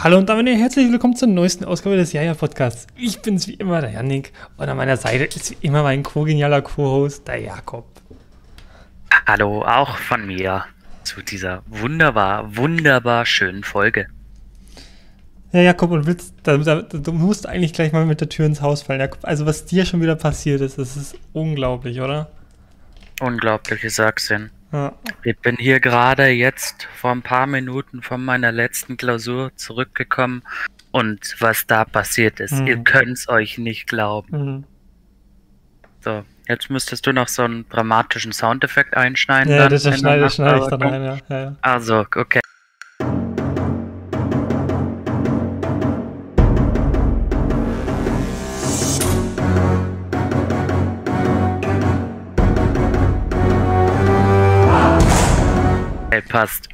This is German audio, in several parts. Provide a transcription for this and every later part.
Hallo und damit herzlich willkommen zur neuesten Ausgabe des Jaja Podcasts. Ich bin's wie immer, der Yannick, und an meiner Seite ist wie immer mein co-genialer Co-Host, der Jakob. Hallo, auch von mir zu dieser wunderbar, wunderbar schönen Folge. Ja, Jakob, und willst, da, da, du musst eigentlich gleich mal mit der Tür ins Haus fallen. Jakob, also was dir schon wieder passiert ist, das ist unglaublich, oder? Unglaubliche Sachsen. Ja. Ich bin hier gerade jetzt vor ein paar Minuten von meiner letzten Klausur zurückgekommen und was da passiert ist, mhm. ihr könnt es euch nicht glauben. Mhm. So, jetzt müsstest du noch so einen dramatischen Soundeffekt einschneiden. Ja, das schneide, schneide ich dann ein, ja. ja, ja. Also, okay. Passt.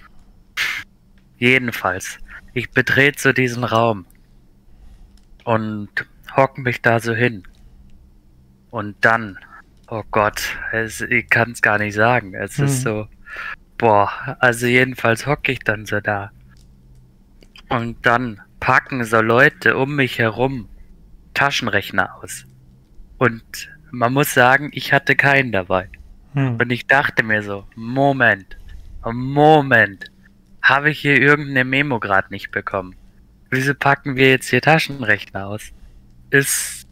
Jedenfalls, ich betrete diesen Raum und hock mich da so hin. Und dann, oh Gott, es, ich kann es gar nicht sagen. Es hm. ist so, boah, also jedenfalls hocke ich dann so da. Und dann packen so Leute um mich herum Taschenrechner aus. Und man muss sagen, ich hatte keinen dabei. Hm. Und ich dachte mir so, Moment, Moment. Habe ich hier irgendeine Memo gerade nicht bekommen? Wieso packen wir jetzt hier Taschenrechner aus? Ist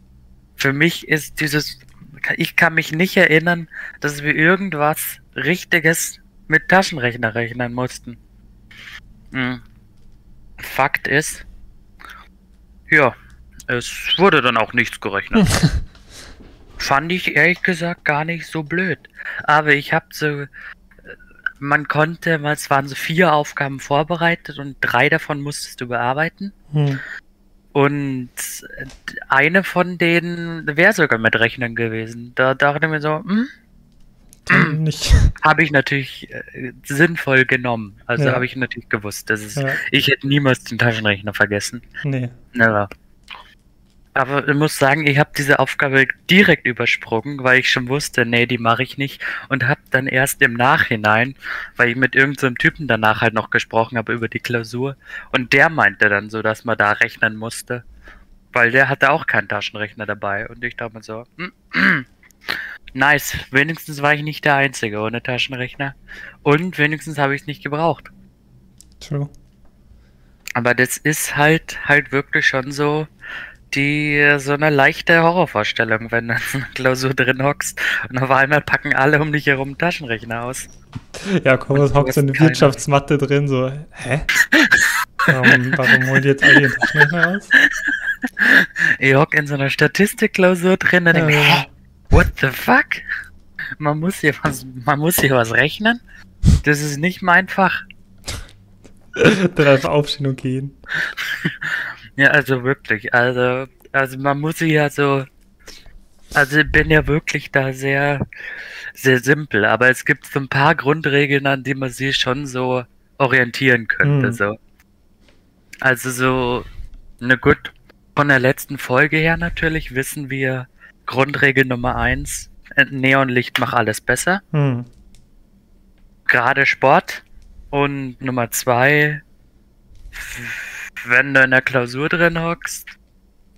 für mich ist dieses ich kann mich nicht erinnern, dass wir irgendwas richtiges mit Taschenrechner rechnen mussten. Hm. Fakt ist, ja, es wurde dann auch nichts gerechnet. Fand ich ehrlich gesagt gar nicht so blöd. Aber ich habe so man konnte, es waren so vier Aufgaben vorbereitet und drei davon musstest du bearbeiten. Hm. Und eine von denen wäre sogar mit Rechnen gewesen. Da dachte ich mir so, hm, hm, habe ich natürlich äh, sinnvoll genommen. Also ja. habe ich natürlich gewusst, dass es, ja. ich hätte niemals den Taschenrechner vergessen. Nee. Never. Aber ich muss sagen, ich habe diese Aufgabe direkt übersprungen, weil ich schon wusste, nee, die mache ich nicht. Und habe dann erst im Nachhinein, weil ich mit irgendeinem so Typen danach halt noch gesprochen habe über die Klausur. Und der meinte dann so, dass man da rechnen musste. Weil der hatte auch keinen Taschenrechner dabei. Und ich dachte mir so, nice, wenigstens war ich nicht der Einzige ohne Taschenrechner. Und wenigstens habe ich es nicht gebraucht. True. Aber das ist halt, halt wirklich schon so, die so eine leichte Horrorvorstellung, wenn du in einer Klausur drin hockst und auf einmal packen alle um dich herum Taschenrechner aus. Ja, komm, hockt so eine keine. Wirtschaftsmatte drin, so, hä? Warum, warum die jetzt alle ihren Taschenrechner aus? Ich hock in so einer Statistikklausur drin und ja. denke, hä? What the fuck? Man muss hier was, man muss hier was rechnen? Das ist nicht mein Fach. Dann einfach aufstehen und gehen. Ja, also wirklich. Also, also man muss sich ja so. Also ich bin ja wirklich da sehr, sehr simpel, aber es gibt so ein paar Grundregeln, an die man sich schon so orientieren könnte. Mhm. So. Also so, ne gut, von der letzten Folge her natürlich wissen wir Grundregel Nummer eins, Neonlicht macht alles besser. Mhm. Gerade Sport. Und Nummer zwei, wenn du in der Klausur drin hockst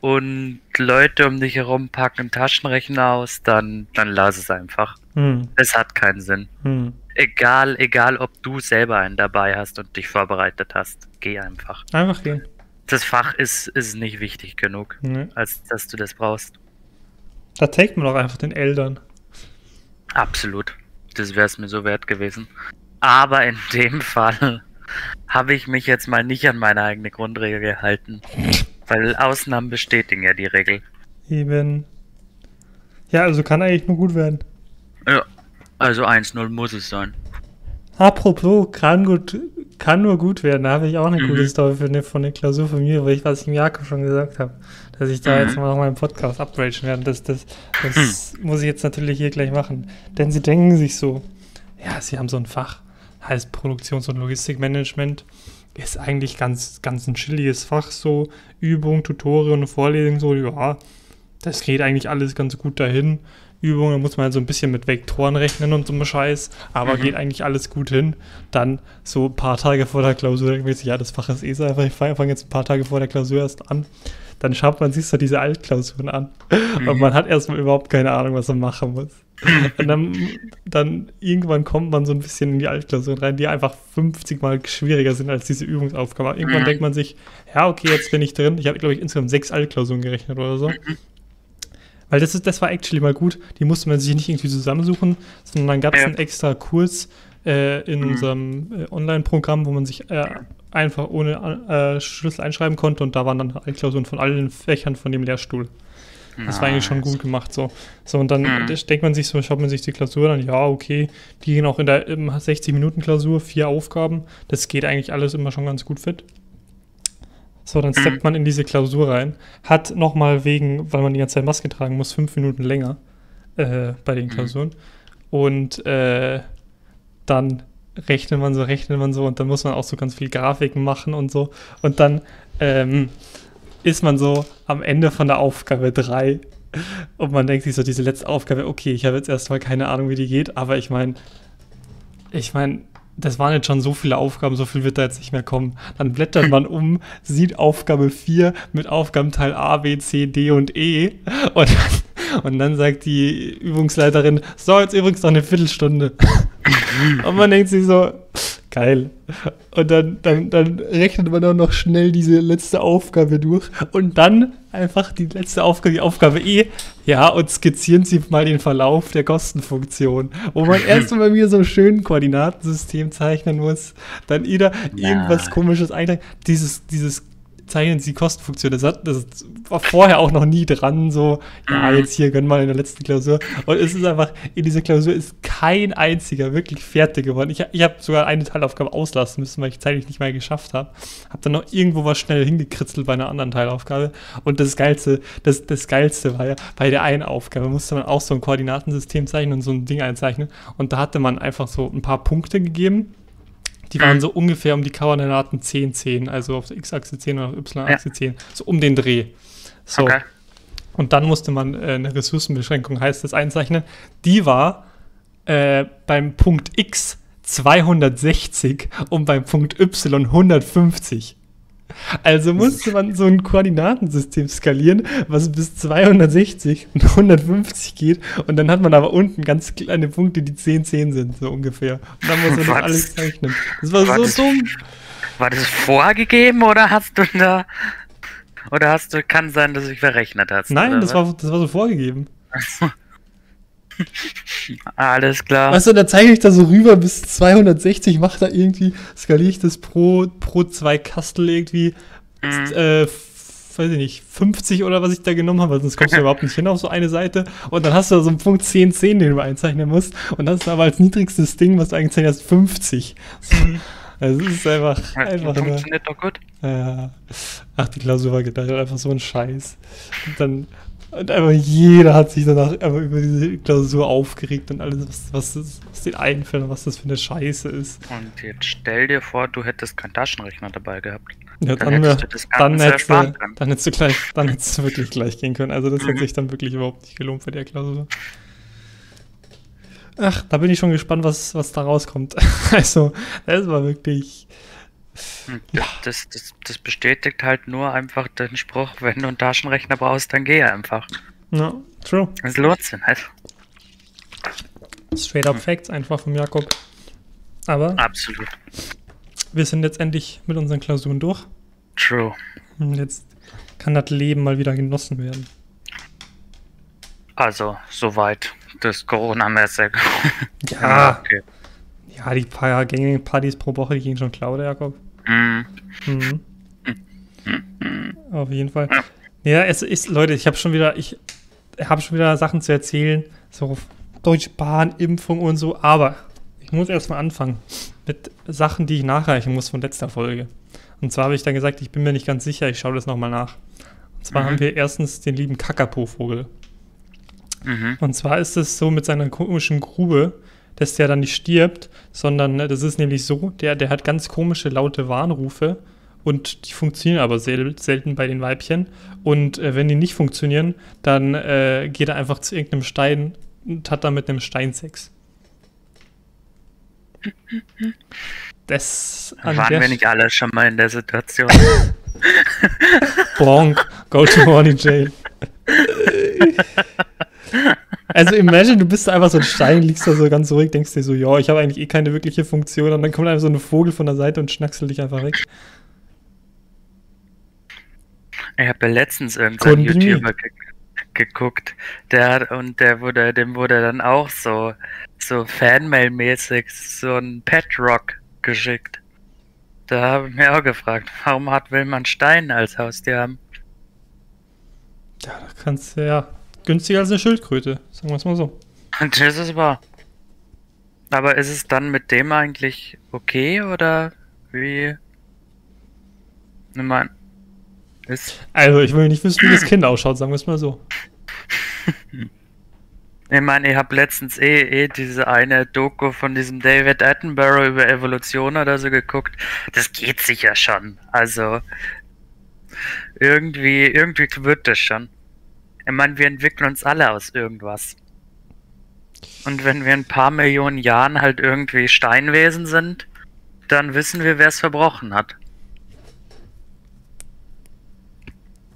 und Leute um dich herum packen Taschenrechner aus, dann, dann lass es einfach. Hm. Es hat keinen Sinn. Hm. Egal, egal, ob du selber einen dabei hast und dich vorbereitet hast, geh einfach. Einfach gehen. Das Fach ist, ist nicht wichtig genug, nee. als dass du das brauchst. Da take man doch einfach den Eltern. Absolut. Das wäre es mir so wert gewesen. Aber in dem Fall habe ich mich jetzt mal nicht an meine eigene Grundregel gehalten. Weil Ausnahmen bestätigen ja die Regel. Eben. Ja, also kann eigentlich nur gut werden. Ja, also 1-0 muss es sein. Apropos, kann gut, kann nur gut werden. Da habe ich auch eine mhm. gute Story für eine, von der Klausur von mir, weil ich, was ich im Jakob schon gesagt habe, dass ich da mhm. jetzt mal noch meinen Podcast upgraden werde. Das, das, das mhm. muss ich jetzt natürlich hier gleich machen. Denn sie denken sich so, ja, sie haben so ein Fach heißt Produktions- und Logistikmanagement. Ist eigentlich ganz, ganz ein chilliges Fach, so Übung, Tutorien und Vorlesungen, so, ja, das geht eigentlich alles ganz gut dahin. Übungen, muss man halt so ein bisschen mit Vektoren rechnen und so einem Scheiß, aber Mhm. geht eigentlich alles gut hin. Dann so ein paar Tage vor der Klausur, denkt man sich, ja, das Fach ist eh so einfach, ich fange fang jetzt ein paar Tage vor der Klausur erst an. Dann schaut man sich so diese Altklausuren an Mhm. und man hat erstmal überhaupt keine Ahnung, was man machen muss. Und dann, dann irgendwann kommt man so ein bisschen in die Altklausuren rein, die einfach 50 Mal schwieriger sind als diese Übungsaufgabe. Irgendwann Mhm. denkt man sich, ja, okay, jetzt bin ich drin. Ich habe, glaube ich, insgesamt sechs Altklausuren gerechnet oder so. Weil das, ist, das war actually mal gut. Die musste man sich nicht irgendwie zusammensuchen, sondern dann gab es Ja. einen extra Kurs äh, in Mhm. unserem äh, Online-Programm, wo man sich äh, einfach ohne äh, Schlüssel einschreiben konnte und da waren dann Altklausuren von allen Fächern von dem Lehrstuhl. Das war eigentlich schon gut gemacht so. So, und dann Mhm. denkt man sich so, schaut man sich die Klausur an, ja, okay, die gehen auch in der 60-Minuten-Klausur, vier Aufgaben. Das geht eigentlich alles immer schon ganz gut fit. So, dann steppt man in diese Klausur rein, hat nochmal wegen, weil man die ganze Zeit Maske tragen muss, fünf Minuten länger äh, bei den Klausuren. Und äh, dann rechnet man so, rechnet man so und dann muss man auch so ganz viel Grafiken machen und so. Und dann ähm, ist man so am Ende von der Aufgabe 3 und man denkt sich so, diese letzte Aufgabe, okay, ich habe jetzt erstmal keine Ahnung, wie die geht, aber ich meine, ich meine, das waren jetzt schon so viele Aufgaben, so viel wird da jetzt nicht mehr kommen. Dann blättert man um, sieht Aufgabe 4 mit Aufgabenteil A, B, C, D und E und dann, und dann sagt die Übungsleiterin, so, jetzt übrigens noch eine Viertelstunde. und man denkt sich so, geil. Und dann, dann, dann rechnet man auch noch schnell diese letzte Aufgabe durch und dann einfach die letzte Aufgabe, die Aufgabe E, ja, und skizzieren Sie mal den Verlauf der Kostenfunktion, wo man erst mal mir so ein schönes Koordinatensystem zeichnen muss, dann wieder Ja. irgendwas komisches eintragen. Dieses, dieses zeichnen Sie die Kostenfunktion, das, hat, das war vorher auch noch nie dran, so, ja, Mhm. jetzt hier gönnen wir in der letzten Klausur. Und es ist einfach, in dieser Klausur ist kein einziger wirklich fertig geworden. Ich, ich habe sogar eine Teilaufgabe auslassen müssen, weil ich zeitlich nicht mehr geschafft habe. Habe dann noch irgendwo was schnell hingekritzelt bei einer anderen Teilaufgabe. Und das Geilste, das, das Geilste war ja, bei der einen Aufgabe musste man auch so ein Koordinatensystem zeichnen und so ein Ding einzeichnen. Und da hatte man einfach so ein paar Punkte gegeben. Die waren Mhm. so ungefähr um die Koordinaten 10, 10, also auf der X-Achse 10 oder auf Y-Achse 10, so um den Dreh. So. Okay. Und dann musste man äh, eine Ressourcenbeschränkung, heißt das, einzeichnen. Die war äh, beim Punkt X 260 und beim Punkt Y 150. Also musste man so ein Koordinatensystem skalieren, was bis 260 und 150 geht. Und dann hat man aber unten ganz kleine Punkte, die 10, 10 sind, so ungefähr. Und dann muss man das alles zeichnen. Das war War so das- dumm. War das vorgegeben oder hast du da. Oder hast du. Kann sein, dass ich verrechnet hast. Nein, das was? war, das war so vorgegeben. Alles klar. Weißt du, da zeige ich da so rüber bis 260, mache da irgendwie, skaliere ich das pro, pro zwei Kastel irgendwie, Mhm. äh, weiß ich nicht, 50 oder was ich da genommen habe, weil sonst kommst du überhaupt nicht hin auf so eine Seite. Und dann hast du da so einen Punkt 10, 10, den du einzeichnen musst. Und das ist aber als niedrigstes Ding, was du eingezeichnet hast, 50. Also es ist einfach, Ja, einfach Funktioniert doch gut. ja. Ach, die Klausur war gedacht, einfach so ein Scheiß. Und dann, und einfach jeder hat sich danach einfach über diese Klausur aufgeregt und alles, was, was, was den einfällt und was das für eine Scheiße ist. Und jetzt stell dir vor, du hättest keinen Taschenrechner dabei gehabt. Ja, Dann dann, hättest du das dann, hättest du, dann hättest du gleich, dann hättest du wirklich gleich gehen können. Also das hat Mhm. sich dann wirklich überhaupt nicht gelohnt für der Klausur. Ach, da bin ich schon gespannt, was, was da rauskommt. Also, das war wirklich. Und Das, das, das bestätigt halt nur einfach den Spruch, wenn du einen Taschenrechner brauchst, dann geh einfach. Ja, true. Das lohnt sich halt. Straight up Facts, einfach vom Jakob. Aber Absolut. wir sind jetzt endlich mit unseren Klausuren durch. True. Und jetzt kann das Leben mal wieder genossen werden. Also, soweit. Das Corona-mäßig. Ja, okay. ja, die paar gängigen Partys pro Woche, die gingen schon klar, oder Jakob? Mhm. Mhm. Auf jeden Fall. Ja, es ist, Leute, ich habe schon wieder, ich habe schon wieder Sachen zu erzählen, so Deutsche Bahn, Impfung und so, aber ich muss erstmal anfangen mit Sachen, die ich nachreichen muss von letzter Folge. Und zwar habe ich dann gesagt, ich bin mir nicht ganz sicher, ich schaue das nochmal nach. Und zwar Mhm. haben wir erstens den lieben Kakapo-Vogel. Mhm. Und zwar ist es so mit seiner komischen Grube, dass der dann nicht stirbt, sondern ne, das ist nämlich so, der, der hat ganz komische laute Warnrufe und die funktionieren aber sel selten bei den Weibchen. Und äh, wenn die nicht funktionieren, dann äh, geht er einfach zu irgendeinem Stein, und hat dann mit einem Stein Sex. Das Waren wir nicht alle schon mal in der Situation? Bonk, go to horny jail. Also imagine, du bist einfach so ein Stein, liegst da so ganz ruhig, denkst dir so, ja, ich habe eigentlich eh keine wirkliche Funktion und dann kommt einfach so ein Vogel von der Seite und schnackselt dich einfach weg. Ich habe ja letztens irgendeinen. YouTuber ge geguckt, der hat, und der wurde, dem wurde dann auch so, so Fanmail-mäßig so ein Pet Rock geschickt. Da habe ich mir auch gefragt, warum hat will man Stein als Haustier haben? Ja, da kannst du ja günstiger als eine Schildkröte, sagen wir es mal so. Und das ist wahr. Aber ist es dann mit dem eigentlich okay oder wie? Ich mein, ist, Also, ich will nicht wissen, wie das Kind ausschaut, sagen wir es mal so. ich meine, ich habe letztens eh, eh diese eine Doku von diesem David Attenborough über Evolution oder so geguckt. Das geht sicher schon. Also irgendwie, irgendwie wird das schon. Ich meine, wir entwickeln uns alle aus irgendwas. Und wenn wir in ein paar Millionen Jahren halt irgendwie Steinwesen sind, dann wissen wir, wer es verbrochen hat.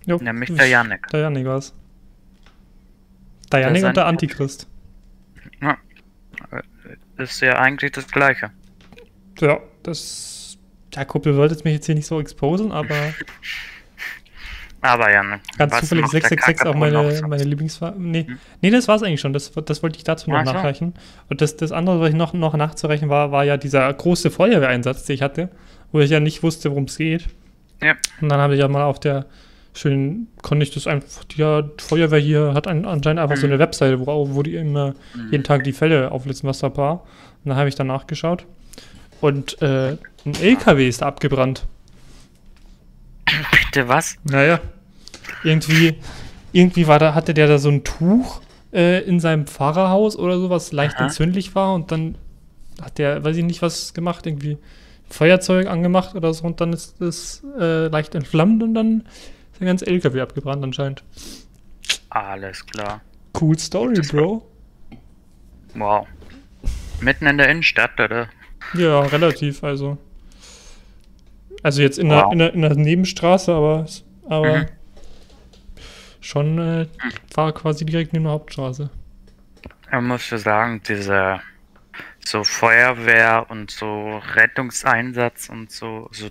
Jo, Nämlich der Yannick. Der Yannick war's. Der Yannick sein- und der Antichrist. Ja. Ist ja eigentlich das Gleiche. Ja, das. Jakob, du solltest mich jetzt hier nicht so exposen, aber Aber Yannick. ganz was zufällig macht der 666 auch meine, so? meine Lieblingsfarbe. Nee, Hm? nee, das war's eigentlich schon. Das, das wollte ich dazu noch so. nachreichen. Und das, das andere, was ich noch, noch nachzureichen war, war ja dieser große Feuerwehreinsatz, den ich hatte, wo ich ja nicht wusste, worum es geht. Ja. Und dann habe ich ja mal auf der schönen, konnte ich das einfach, die ja, Feuerwehr hier hat ein, anscheinend einfach so Mhm. eine Webseite, wo, wo die immer Mhm. jeden Tag die Fälle auflisten, was da war. Und dann habe ich dann nachgeschaut. Und äh, ein LKW ist da abgebrannt. Bitte was? Naja. Irgendwie, irgendwie war da, hatte der da so ein Tuch äh, in seinem Fahrerhaus oder so, was leicht Aha. entzündlich war und dann hat der, weiß ich nicht, was gemacht, irgendwie Feuerzeug angemacht oder so und dann ist es äh, leicht entflammt und dann ist der ganze LKW abgebrannt anscheinend. Alles klar. Cool Story, Bro. Wow. Mitten in der Innenstadt, oder? Ja, relativ, also. Also jetzt in, der, Wow. in, in Nebenstraße, aber, aber Mhm. schon äh, war quasi direkt neben der Hauptstraße. Man muss schon sagen, diese so Feuerwehr und so Rettungseinsatz und so, so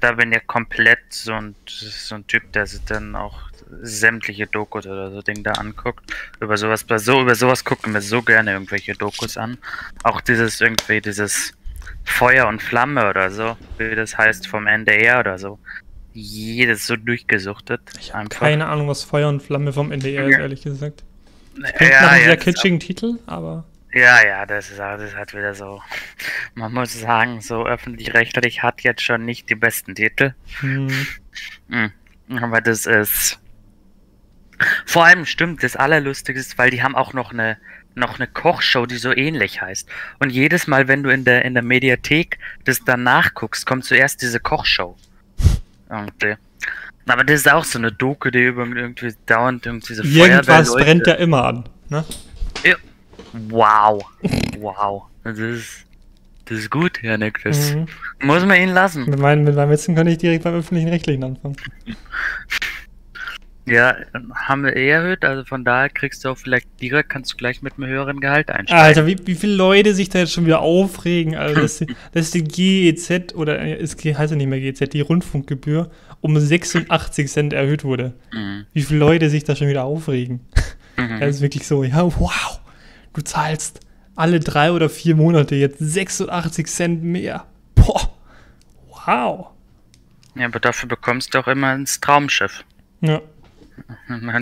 da bin ich komplett so ein, so ein Typ, der sich dann auch sämtliche Dokus oder so Ding da anguckt. Über sowas, so, über sowas gucken wir so gerne irgendwelche Dokus an. Auch dieses irgendwie, dieses Feuer und Flamme oder so, wie das heißt vom NDR oder so. Jedes so durchgesuchtet. Ich habe keine Ahnung, was Feuer und Flamme vom NDR ist, Ja. ehrlich gesagt. Klingt Ja, nach einem sehr jetzt- kitschigen Titel, aber Ja, ja, das ist, das ist halt wieder so. Man muss sagen, so öffentlich-rechtlich hat jetzt schon nicht die besten Titel. hm, Hm. Aber das ist. Vor allem stimmt, das Allerlustigste weil die haben auch noch eine, noch eine Kochshow, die so ähnlich heißt. Und jedes Mal, wenn du in der, in der Mediathek das dann nachguckst, kommt zuerst diese Kochshow. Irgendwie. Aber das ist auch so eine Doku, die über irgendwie dauernd irgendwie so irgendwas Feuerwehrleute- brennt ja immer an. Ne? Wow. Wow. Das ist, das ist gut, Janik. Das Mhm. muss man ihn lassen. Mit, meinen, mit meinem Witzen kann ich direkt beim öffentlichen Rechtlichen anfangen. Ja, haben wir eh erhöht, also von daher kriegst du auch vielleicht direkt, kannst du gleich mit einem höheren Gehalt einsteigen. Alter, wie, wie viele Leute sich da jetzt schon wieder aufregen, also dass, die, dass die GEZ oder äh, es heißt ja nicht mehr GEZ, die Rundfunkgebühr um 86 Cent erhöht wurde. Mhm. Wie viele Leute sich da schon wieder aufregen. Mhm. Das ist wirklich so, ja, wow, du zahlst alle drei oder vier Monate jetzt 86 Cent mehr. Boah, wow. Ja, aber dafür bekommst du auch immer ins Traumschiff. Ja,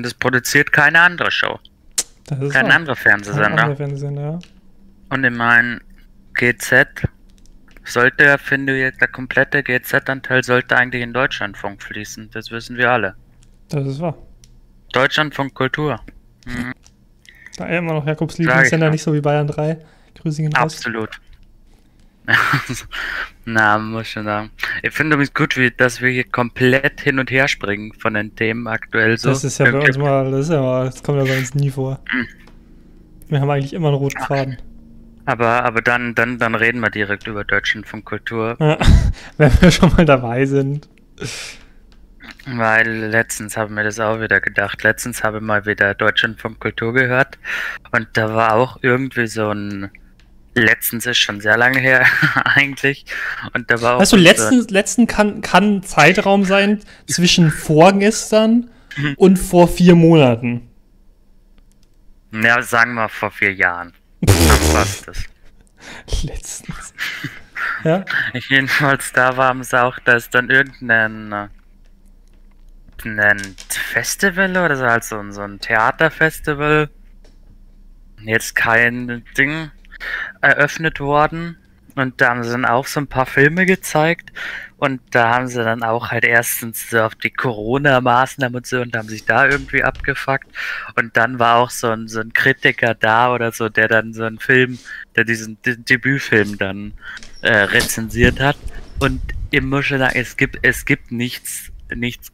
Das produziert keine andere Show, das ist kein anderer Fernsehsender. anderer Fernsehsender, ja. Und ich mein GZ sollte, ja, finde ich, der komplette GZ-Anteil sollte eigentlich in Deutschlandfunk fließen. Das wissen wir alle. Das ist wahr. Deutschlandfunk Kultur. Da immer noch Jakobs Lieblingssender, nicht so wie Bayern 3. Grüße gehen raus. Absolut. Na, muss schon sagen. Ich finde es gut, wie, dass wir hier komplett hin und her springen von den Themen aktuell so. Das ist ja bei uns mal, das ist ja mal, das kommt ja bei uns nie vor. Mhm. Wir haben eigentlich immer einen roten Faden. Aber, aber dann, dann, dann reden wir direkt über Deutschlandfunk Kultur. Ja, wenn wir schon mal dabei sind. Weil letztens haben wir das auch wieder gedacht. Letztens habe ich mal wieder Deutschlandfunk Kultur gehört. Und da war auch irgendwie so ein. Letztens ist schon sehr lange her, eigentlich. Und da war auch. Du, letzten, letzten kann, kann Zeitraum sein zwischen vorgestern und vor vier Monaten. Ja, sagen wir vor vier Jahren. Passt das. Letztens. Ja? Jedenfalls da war es auch, dass dann irgendein äh, ein Festival oder so, also so ein Theaterfestival. Jetzt kein Ding eröffnet worden. Und da haben sie dann auch so ein paar Filme gezeigt. Und da haben sie dann auch halt erstens so auf die Corona-Maßnahmen und so und haben sich da irgendwie abgefuckt. Und dann war auch so ein, so ein Kritiker da oder so, der dann so einen Film, der diesen De Debütfilm dann äh, rezensiert hat. Und ich muss schon sagen, es gibt, es gibt nichts, nichts,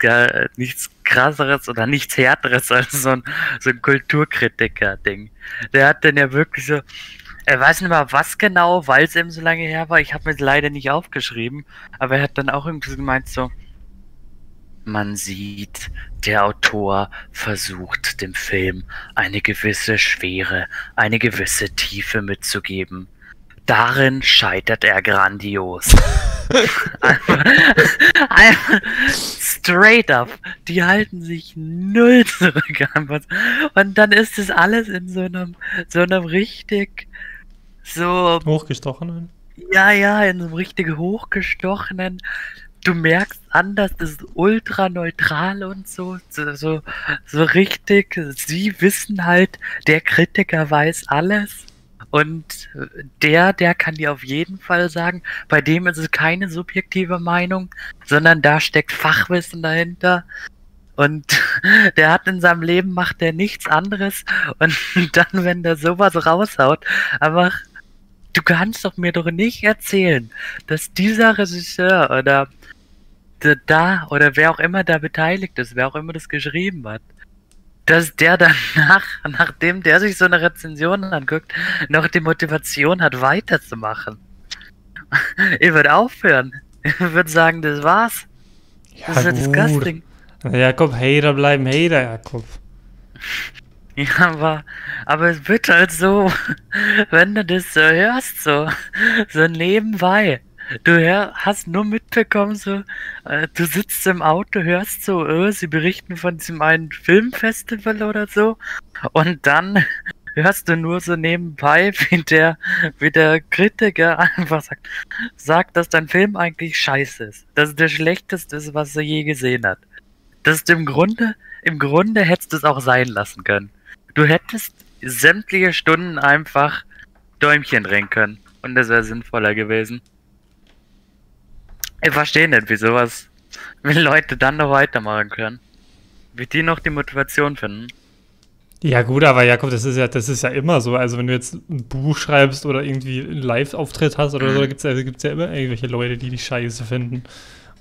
nichts krasseres oder nichts härteres als so ein, so ein Kulturkritiker-Ding. Der hat dann ja wirklich so, er weiß nicht mal was genau, weil es eben so lange her war. Ich habe mir leider nicht aufgeschrieben, aber er hat dann auch irgendwie gemeint so, man sieht, der Autor versucht dem Film eine gewisse Schwere, eine gewisse Tiefe mitzugeben. Darin scheitert er grandios. einfach, einfach straight up. Die halten sich null zurück. Und dann ist es alles in so einem, so einem richtig so. Hochgestochenen? Ja, ja, in so einem richtig hochgestochenen. Du merkst an, das ist ultra neutral und so, so, so, so richtig. Sie wissen halt, der Kritiker weiß alles. Und der, der kann dir auf jeden Fall sagen, bei dem ist es keine subjektive Meinung, sondern da steckt Fachwissen dahinter. Und der hat in seinem Leben macht er nichts anderes. Und dann, wenn der sowas raushaut, einfach du kannst doch mir doch nicht erzählen, dass dieser Regisseur oder da oder wer auch immer da beteiligt ist, wer auch immer das geschrieben hat, dass der danach, nachdem der sich so eine Rezension anguckt, noch die Motivation hat, weiterzumachen. Ich würde aufhören. Ich würde sagen, das war's. Ja, das ist ja disgusting. Jakob, Hater bleiben Hater, Jakob. Ja, aber, aber es wird halt so, wenn du das so hörst, so, so nebenbei. Du hör, hast nur mitbekommen, so, äh, du sitzt im Auto, hörst so, äh, sie berichten von diesem einen Filmfestival oder so. Und dann hörst du nur so nebenbei, wie der, wie der Kritiker einfach sagt, sagt, dass dein Film eigentlich scheiße ist. Dass es der schlechteste ist, was er je gesehen hat. Das ist im Grunde, im Grunde hättest du es auch sein lassen können. Du hättest sämtliche Stunden einfach Däumchen drehen können. Und das wäre sinnvoller gewesen. Ich verstehe nicht, wie sowas, wie Leute dann noch weitermachen können. Wie die noch die Motivation finden. Ja gut, aber Jakob, das ist ja, das ist ja immer so. Also wenn du jetzt ein Buch schreibst oder irgendwie einen Live-Auftritt hast oder mhm. so, da gibt es ja, ja immer irgendwelche Leute, die dich scheiße finden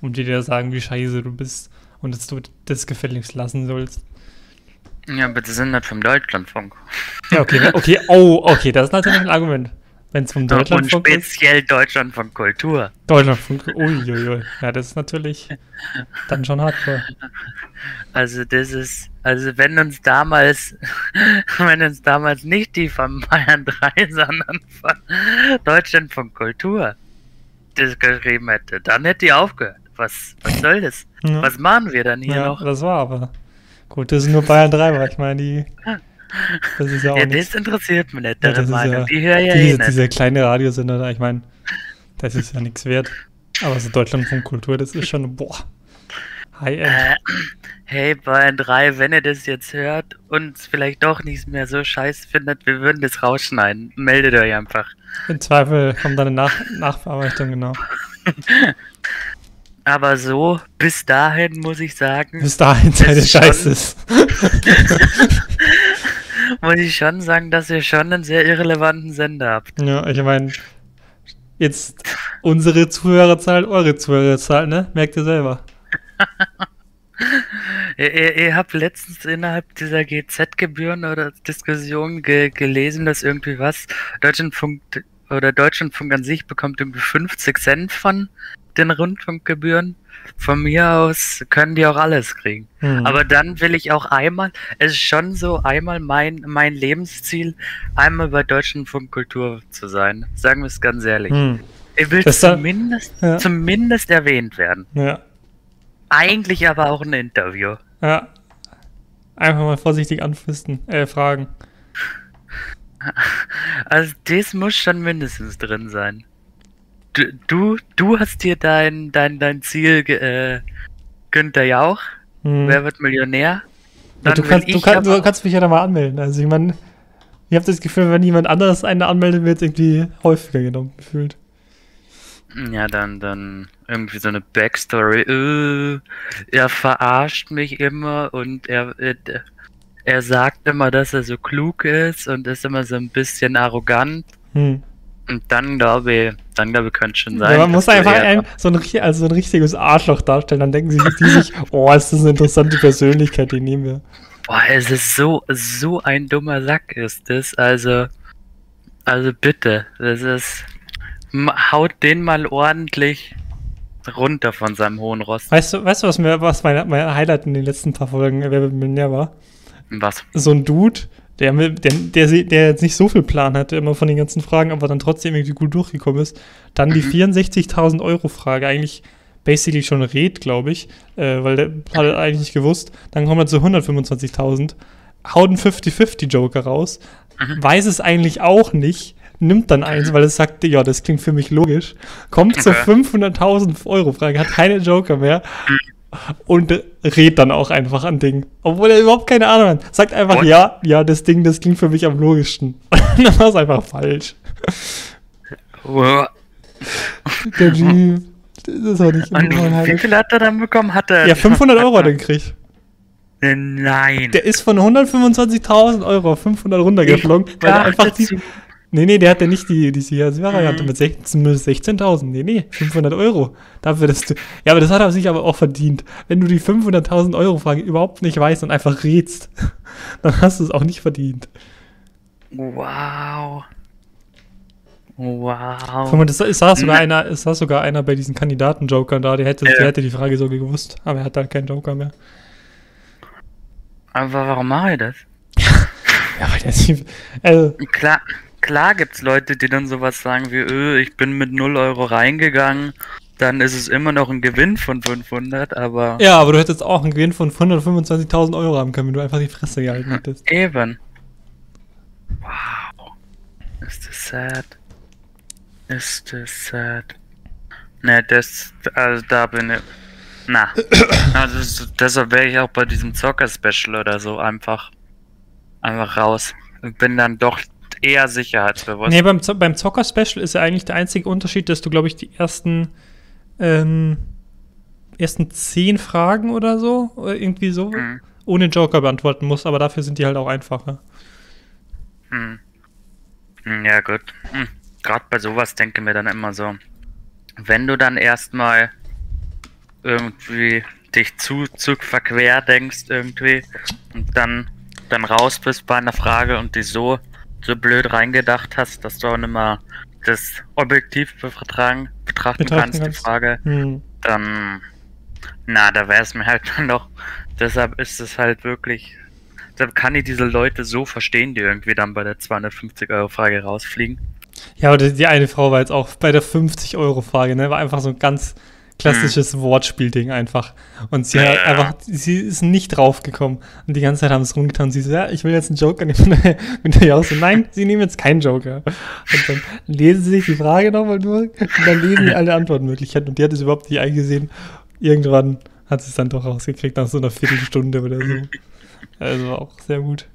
und die dir sagen, wie scheiße du bist und dass du das gefälligst lassen sollst. Ja, aber das sind nicht vom Deutschlandfunk. Ja, okay, okay, oh, okay, das ist natürlich ein Argument. Wenn es vom Deutschlandfunk Und speziell ist. Deutschlandfunk Kultur. Deutschlandfunk, uiuiui. Ja, das ist natürlich dann schon hardcore. Also das ist, also wenn uns damals, wenn uns damals nicht die von Bayern 3, sondern von Deutschlandfunk Kultur das geschrieben hätte, dann hätte die aufgehört. Was, was soll das? Ja. Was machen wir dann hier ja, noch? Das war aber. Gut, das ist nur Bayern 3, weil ich meine, die. Das ist ja auch ja, das interessiert mich nicht, ja, Meinung. Ja, die höre ja diese, eh nicht. Diese kleine Radiosender da, ich meine, das ist ja nichts wert. Aber so Deutschlandfunk Kultur, das ist schon, boah, High-End. Äh, hey, Bayern 3, wenn ihr das jetzt hört und vielleicht doch nicht mehr so scheiße findet, wir würden das rausschneiden. Meldet euch einfach. Im Zweifel kommt dann eine Nach Nachbearbeitung, genau. Aber so, bis dahin muss ich sagen. Bis dahin seine Scheiße ist. muss ich schon sagen, dass ihr schon einen sehr irrelevanten Sender habt. Ja, ich meine, jetzt unsere Zuhörerzahl, eure Zuhörerzahl, ne? Merkt ihr selber. Ihr, ihr, ihr habt letztens innerhalb dieser GZ-Gebühren oder Diskussion ge gelesen, dass irgendwie was Deutschlandfunk oder Deutschlandfunk an sich bekommt irgendwie 50 Cent von den Rundfunkgebühren. Von mir aus können die auch alles kriegen. Hm. Aber dann will ich auch einmal, es ist schon so einmal mein, mein Lebensziel, einmal bei Deutschlandfunk Kultur zu sein. Sagen wir es ganz ehrlich. Hm. Ich will Das da- zumindest, Ja. zumindest erwähnt werden. Ja. Eigentlich aber auch ein Interview. Ja. Einfach mal vorsichtig anfisten, äh, fragen. Also das muss schon mindestens drin sein. Du, du, hast dir dein, dein, dein Ziel, äh, Günther Jauch, Hm. wer wird Millionär? Ja, du, kannst, du, aber- du kannst mich ja da mal anmelden. Also ich meine, ich habe das Gefühl, wenn jemand anderes einen anmeldet, wird es irgendwie häufiger genommen gefühlt. Ja, dann, dann irgendwie so eine Backstory. Äh, er verarscht mich immer und er, er, er sagt immer, dass er so klug ist und ist immer so ein bisschen arrogant. Hm. Und dann glaube ich, dann glaube ich, könnte schon sein. Ja, man muss einfach ein, so, ein, also so ein richtiges Arschloch darstellen. Dann denken sich die sich, oh, ist das eine interessante Persönlichkeit, die nehmen wir. Boah, es ist so, so ein dummer Sack ist das. Also, also bitte, das ist, haut den mal ordentlich runter von seinem hohen Rost. Weißt du, weißt du was, mir, was mein, mein Highlight in den letzten paar Folgen Wer wird Millionär war? Was? So ein Dude, der, der, der, der jetzt nicht so viel Plan hatte, immer von den ganzen Fragen, aber dann trotzdem irgendwie gut durchgekommen ist. Dann die 64.000 Euro Frage, eigentlich basically schon red, glaube ich, äh, weil der hat er eigentlich nicht gewusst. Dann kommt er zu 125.000, haut einen 50-50 Joker raus, weiß es eigentlich auch nicht, nimmt dann eins, weil es sagt, ja, das klingt für mich logisch, kommt zur Okay. 500.000 Euro Frage, hat keine Joker mehr und redet dann auch einfach an Ding. Obwohl er überhaupt keine Ahnung hat. Sagt einfach, What? ja, ja, das Ding, das klingt für mich am logischsten. dann war es einfach falsch. Der Typ, das war nicht Und wie viel hat er dann bekommen? Hat er? Ja, 500 Euro hat er gekriegt. Nein. Der ist von 125.000 Euro auf 500 runtergeflogen, weil er einfach die, Nee, nee, der hat ja nicht die, die Sierra-Variante Mhm. mit 16 mit 16.000. Nee, nee, 500 Euro. Dafür, dass du. Ja, aber das hat er sich aber auch verdient. Wenn du die 500.000 Euro Frage überhaupt nicht weißt und einfach rätst, dann hast du es auch nicht verdient. Wow. Wow. Guck mal, das ist saß sogar einer, es saß sogar einer bei diesen Kandidaten-Jokern da, der hätte, Ja. der hätte die Frage so gewusst, aber er hat halt keinen Joker mehr. Aber warum mache ich das? Ja, weil der ist, also, Klar, klar gibt's Leute, die dann sowas sagen wie, öh, ich bin mit 0 Euro reingegangen, dann ist es immer noch ein Gewinn von 500, aber ja, aber du hättest auch einen Gewinn von 125.000 Euro haben können, wenn du einfach die Fresse gehalten hättest. eben. Wow. Ist das sad? Ist das sad? Ne, das, also da bin ich, na, also deshalb wäre ich auch bei diesem Zocker-Special oder so einfach, einfach raus. Ich bin dann doch eher sicherheitsbewusst. Nee, beim, beim Zocker-Special ist ja eigentlich der einzige Unterschied, dass du, glaube ich, die ersten, ähm, ersten zehn Fragen oder so, oder irgendwie so, Hm. ohne Joker beantworten musst, aber dafür sind die halt auch einfacher. Hm. Ja, gut. Hm. Gerade bei sowas denke mir dann immer so, wenn du dann erstmal irgendwie dich zu, zu verquer denkst irgendwie und dann, dann raus bist bei einer Frage und die so, so blöd reingedacht hast, dass du auch nicht mal das objektiv betrachten, betrachten Betrachten kannst, die kannst. Frage, Hm. dann, na, da wäre es mir halt dann doch, deshalb ist es halt wirklich, deshalb kann ich diese Leute so verstehen, die irgendwie dann bei der 250 Euro Frage rausfliegen. Ja, aber die, die eine Frau war jetzt auch bei der 50-Euro-Frage, ne? War einfach so ein ganz klassisches Wortspielding einfach. Und sie hat Ja. einfach, sie ist nicht draufgekommen. Und die ganze Zeit haben es rumgetan. Sie so, ja, ich will jetzt einen Joker nehmen. Und der auch so, nein, sie nehmen jetzt keinen Joker. Und dann lesen sie sich die Frage nochmal durch und dann lesen sie alle Antwortmöglichkeiten. Und die hat es überhaupt nicht eingesehen. Irgendwann hat sie es dann doch rausgekriegt, nach so einer Viertelstunde oder so. Also auch sehr gut.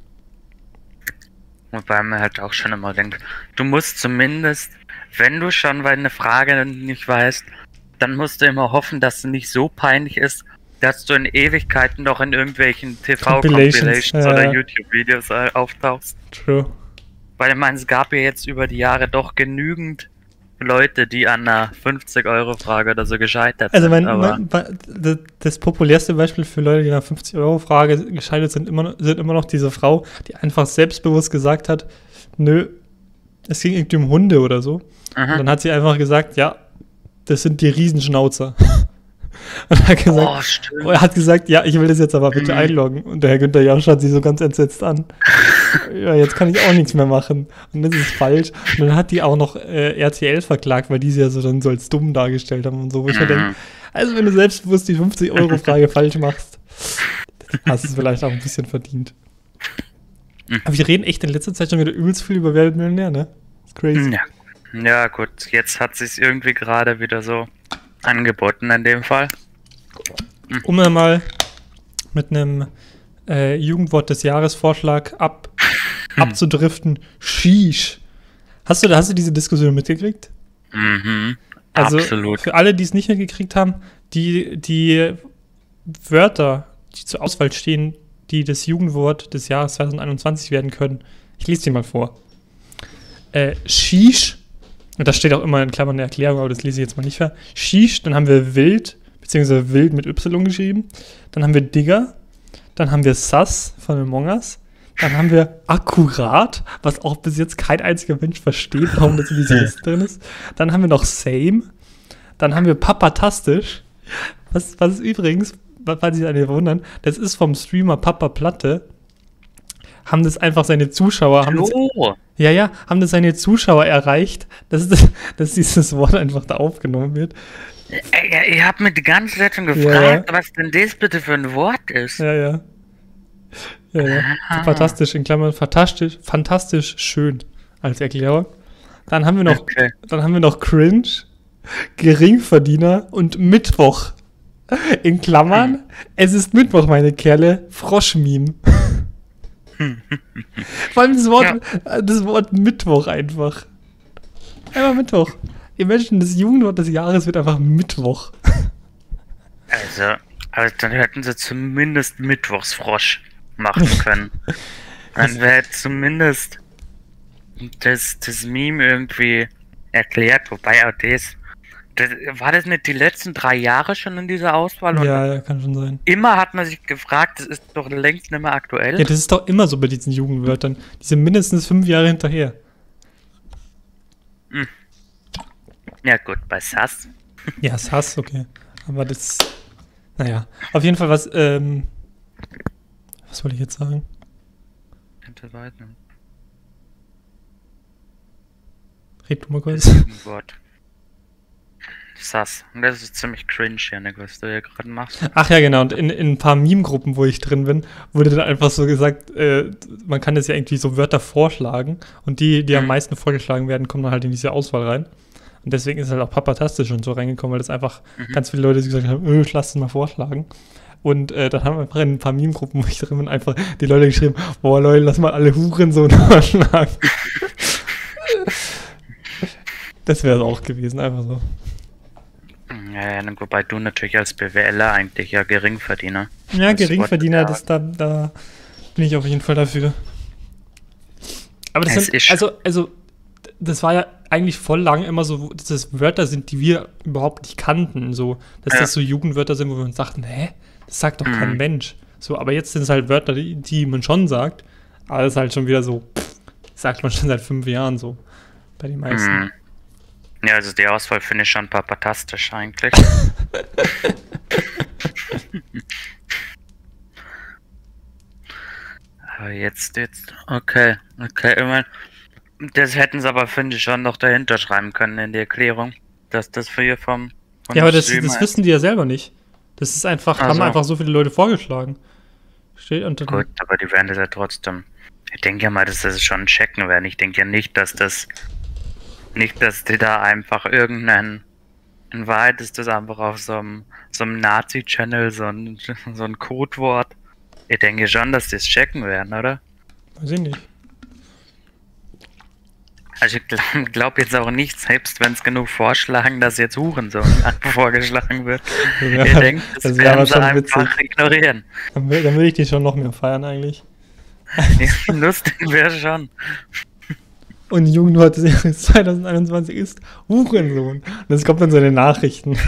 Wobei man halt auch schon immer denkt, du musst zumindest, wenn du schon bei einer Frage nicht weißt, dann musst du immer hoffen, dass sie nicht so peinlich ist, dass du in Ewigkeiten noch in irgendwelchen Compilations, TV-Compilations ja, oder ja. YouTube-Videos äh, auftauchst. True. Weil ich meine, es gab ja jetzt über die Jahre doch genügend Leute, die an einer 50-Euro-Frage oder so gescheitert Also sind. mein, das, populärste Beispiel für Leute, die nach 50-Euro-Frage gescheitert sind, immer, sind immer noch diese Frau, die einfach selbstbewusst gesagt hat, nö, es ging irgendwie um Hunde oder so. Und dann hat sie einfach gesagt, ja, das sind die Riesenschnauzer. Und hat gesagt, oh, er hat gesagt, ja, ich will das jetzt aber bitte Mhm. einloggen. Und der Herr Günther Jausch hat sie so ganz entsetzt an. ja, jetzt kann ich auch nichts mehr machen. Und das ist falsch. Und dann hat die auch noch äh, RTL verklagt, weil die sie ja so dann so als dumm dargestellt haben und so. Wo ich Mhm. denke, also wenn du selbstbewusst die 50-Euro-Frage falsch machst, hast du es vielleicht auch ein bisschen verdient. Mhm. Aber wir reden echt in letzter Zeit schon wieder übelst viel über Wer wird Millionär, ne? Das ist crazy. Ja. Ja, gut, jetzt hat sich irgendwie gerade wieder so angeboten in dem Fall. Um dann mal mit einem äh, Jugendwort des Jahres Vorschlag ab, abzudriften, Sheesh. Hast du, hast du diese Diskussion mitgekriegt? Mhm. Also Absolut. für alle, die es nicht mitgekriegt haben, die, die Wörter, die zur Auswahl stehen, die das Jugendwort des Jahres 2021 werden können. Ich lese dir mal vor. Äh, Sheesh, und da steht auch immer in Klammern eine Erklärung, aber das lese ich jetzt mal nicht vor. Sheesh, dann haben wir wild, beziehungsweise wild mit Y geschrieben. Dann haben wir Digger. Dann haben wir Sass von Among Us. Dann haben wir akkurat, was auch bis jetzt kein einziger Mensch versteht, warum das in dieser Liste drin ist. Dann haben wir noch same. Dann haben wir papatastisch. Was, was übrigens, falls sich alle wundern, das ist vom Streamer Papa Platte. Haben das einfach seine Zuschauer, haben das, Oh, ja, ja, haben das seine Zuschauer erreicht, dass, das, dass dieses Wort einfach da aufgenommen wird. Ey, ihr habt mich die ganze Zeit schon Ja. gefragt, was denn das bitte für ein Wort ist. Ja, ja. Ja, ja. Ah. Fantastisch, in Klammern, fantastisch, fantastisch schön als Erklärung. Dann haben wir noch, Okay. dann haben wir noch Cringe, Geringverdiener und Mittwoch. In Klammern, es ist Mittwoch, meine Kerle, Froschmeme. Vor allem das Wort, das Wort Mittwoch einfach. Einfach Mittwoch. Imagine, das Jugendwort des Jahres wird einfach Mittwoch. Also, also dann hätten sie zumindest Mittwochsfrosch machen können. Dann wäre zumindest das, das Meme irgendwie erklärt, wobei auch das, das. War das nicht die letzten drei Jahre schon in dieser Auswahl? Und Ja, ja, kann schon sein. immer hat man sich gefragt, das ist doch längst nicht mehr aktuell. Ja, das ist doch immer so bei diesen Jugendwörtern. Die sind mindestens fünf Jahre hinterher. Ja, gut, bei SAS. Ja, Hass, okay. Aber das. Naja. Auf jeden Fall was, ähm. Was wollte ich jetzt sagen? Red du mal kurz. Wort. SAS. Und das ist ziemlich cringe, Janik, was du hier gerade machst. Ach ja, genau. Und in, in ein paar Meme-Gruppen, wo ich drin bin, wurde dann einfach so gesagt, äh, man kann jetzt ja irgendwie so Wörter vorschlagen. Und die, die am Mhm. meisten vorgeschlagen werden, kommen dann halt in diese Auswahl rein. Und deswegen ist halt auch Papatastisch und so reingekommen, weil das einfach Mhm. ganz viele Leute gesagt haben, öh, lass es mal vorschlagen. Und äh, dann haben einfach in ein paar Meme-Gruppen, wo ich drin bin, einfach die Leute geschrieben, boah Leute, lass mal alle Hurensohn vorschlagen. das wäre es auch gewesen, einfach so. Ja, ja, wobei du natürlich als BWLer eigentlich ja Geringverdiener. Ja, Das Geringverdiener, das, da, da bin ich auf jeden Fall dafür. Aber das Es sind, ist- also, also, das war ja eigentlich voll lang immer so, dass das Wörter sind, die wir überhaupt nicht kannten. So, dass Ja. das so Jugendwörter sind, wo wir uns dachten, hä, das sagt doch kein Mhm. Mensch. So, aber jetzt sind es halt Wörter, die, die man schon sagt. Aber das ist halt schon wieder so, pff, sagt man schon seit fünf Jahren so. Bei den meisten. Mhm. Ja, also die Auswahl finde ich schon papatastisch eigentlich. aber jetzt, jetzt, okay, okay, ich mein, das hätten sie aber, finde ich, schon noch dahinter schreiben können in die Erklärung, dass das für ihr vom, Ja, aber das, das wissen die ja selber nicht. Das ist einfach, Ach haben einfach so viele Leute vorgeschlagen. Steht unter. Gut, aber die werden das ja trotzdem. Ich denke ja mal, dass das schon checken werden. Ich denke ja nicht, dass das, nicht, dass die da einfach irgendeinen In Wahrheit ist das einfach auf so einem, so einem Nazi-Channel so ein, so ein Codewort. Ich denke schon, dass die es checken werden, oder? Weiß ich nicht. Also ich glaube glaub jetzt auch nicht, selbst wenn es genug vorschlagen, dass jetzt Hurensohn vorgeschlagen wird. Ja, ich denke, das, das werden sie schon einfach witzig. ignorieren. Dann, dann würde ich die schon noch mehr feiern eigentlich. Ja, Lustig wäre schon. Und Jugendwort des Jahres 2021 ist Hurensohn. Und das kommt dann so in den Nachrichten.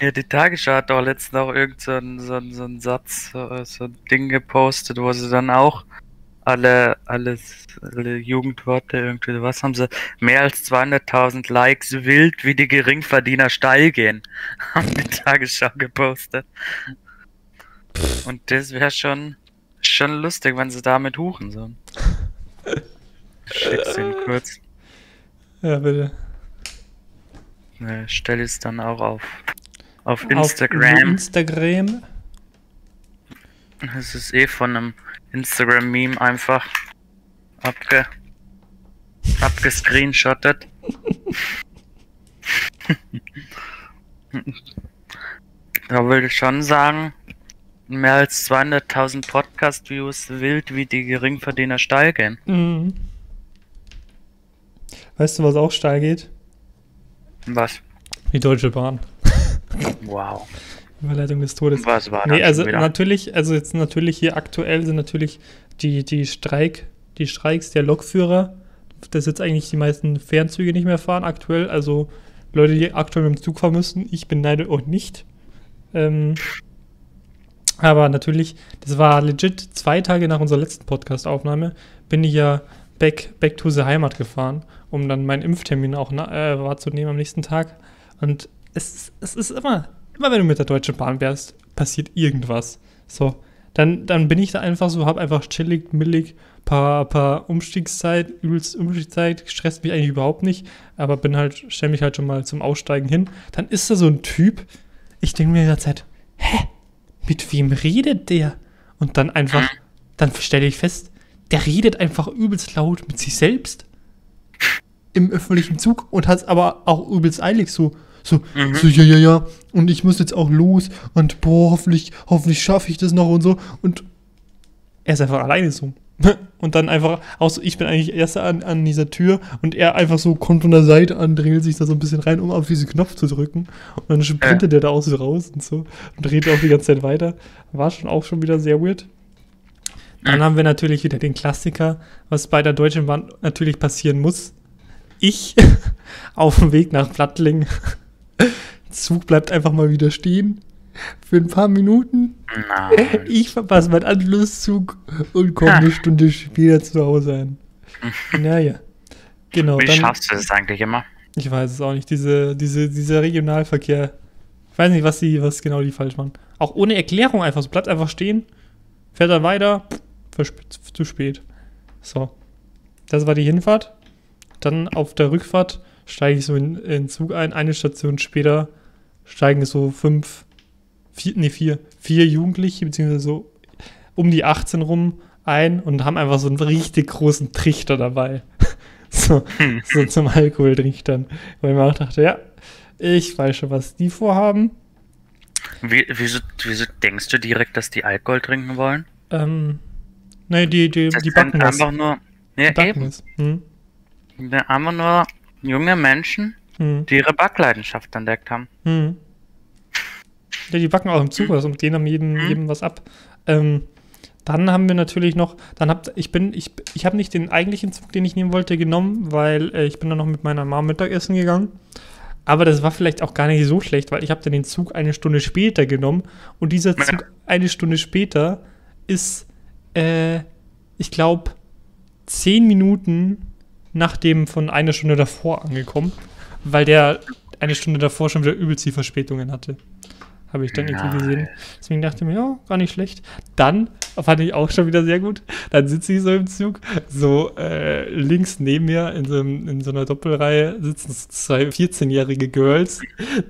Ja, die Tagesschau hat doch letztens auch irgend so so so einen Satz, so, so ein Ding gepostet, wo sie dann auch alle, alles, alle Jugendworte irgendwie, was haben sie, mehr als 200.000 Likes, wild wie die Geringverdiener steil gehen, haben die Tagesschau gepostet. Und das wäre schon, schon lustig, wenn sie damit huchen so. Schick's ihn kurz. Ja, bitte. Ne, stell es dann auch auf. Auf Auf Instagram. Instagram. Es ist eh von einem Instagram-Meme einfach abge abgescreenshottet. da würde ich schon sagen, mehr als 200.000 Podcast-Views wild wie die Geringverdiener steil gehen. Mhm. Weißt du, was auch steil geht? Was? Die Deutsche Bahn. Wow. Überleitung des Todes. Was war Nee, das also schon wieder? natürlich, also jetzt natürlich hier aktuell sind natürlich die, die Streik, die Streiks der Lokführer, dass jetzt eigentlich die meisten Fernzüge nicht mehr fahren aktuell. Also Leute, die aktuell mit dem Zug fahren müssen, ich beneide auch nicht. Ähm, aber natürlich, das war legit zwei Tage nach unserer letzten Podcast-Aufnahme, bin ich ja back, back to the Heimat gefahren, um dann meinen Impftermin auch na, äh, wahrzunehmen am nächsten Tag. Und es, es ist immer, immer wenn du mit der Deutschen Bahn wärst, passiert irgendwas. So, dann, dann bin ich da einfach so, hab einfach chillig, millig, paar, paar Umstiegszeit, übelst Umstiegszeit, stresst mich eigentlich überhaupt nicht, aber bin halt, stell mich halt schon mal zum Aussteigen hin. Dann ist da so ein Typ, ich denke mir die ganze Zeit, hä? Mit wem redet der? Und dann einfach, dann stelle ich fest, der redet einfach übelst laut mit sich selbst im öffentlichen Zug und hat es aber auch übelst eilig so. So, Mhm. so, ja, ja, ja, und ich muss jetzt auch los und boah, hoffentlich, hoffentlich schaffe ich das noch und so. Und er ist einfach alleine so. Und dann einfach, auch so, ich bin eigentlich erster an, an dieser Tür und er einfach so kommt von der Seite an, drängelt sich da so ein bisschen rein, um auf diesen Knopf zu drücken. Und dann sprintet er da auch so raus und so und dreht auch die ganze Zeit weiter. War schon auch schon wieder sehr weird. Dann haben wir natürlich wieder den Klassiker, was bei der Deutschen Bahn natürlich passieren muss. Ich auf dem Weg nach Plattling. Zug bleibt einfach mal wieder stehen. Für ein paar Minuten. Nein. Ich verpasse meinen Anschlusszug und komme eine Stunde später zu Hause an. Naja. Genau. Wie Dann, schaffst du das eigentlich immer? ich weiß es auch nicht. Diese, diese, dieser Regionalverkehr. Ich weiß nicht, was, die, was genau die falsch machen. Auch ohne Erklärung einfach. So bleibt einfach stehen, fährt dann weiter, zu spät. So. Das war die Hinfahrt. Dann auf der Rückfahrt steige ich so in, in den Zug ein. Eine Station später steigen so fünf, vier, nee, vier, vier Jugendliche, beziehungsweise so um die 18 rum ein und haben einfach so einen richtig großen Trichter dabei. so, so zum Alkoholtrichtern. Weil ich mir auch dachte, ja, ich weiß schon, was die vorhaben. Wie, wieso, wieso denkst du direkt, dass die Alkohol trinken wollen? Ähm, nee, die, die, Das die backen das. einfach nur. Ja, Die backen eben. Hm, Ja, einfach nur junge Menschen, hm, die ihre Backleidenschaft entdeckt haben. hm. Ja, die backen auch im Zug was und gehen am jedem, Mhm. jedem was ab. Ähm, dann haben wir natürlich noch, dann habt ich bin, ich, ich habe nicht den eigentlichen Zug, den ich nehmen wollte, genommen, weil äh, ich bin dann noch mit meiner Mom Mittagessen gegangen. Aber das war vielleicht auch gar nicht so schlecht, weil ich habe dann den Zug eine Stunde später genommen und dieser. Zug eine Stunde später ist, äh, ich glaube, zehn Minuten nach dem von einer Stunde davor angekommen, weil der eine Stunde davor schon wieder übelst die Verspätungen hatte. Habe ich dann irgendwie gesehen. Deswegen dachte ich mir, ja, gar nicht schlecht. Dann fand ich auch schon wieder sehr gut. Dann sitze ich so im Zug, so äh, links neben mir in so, in so einer Doppelreihe sitzen zwei 14-jährige Girls,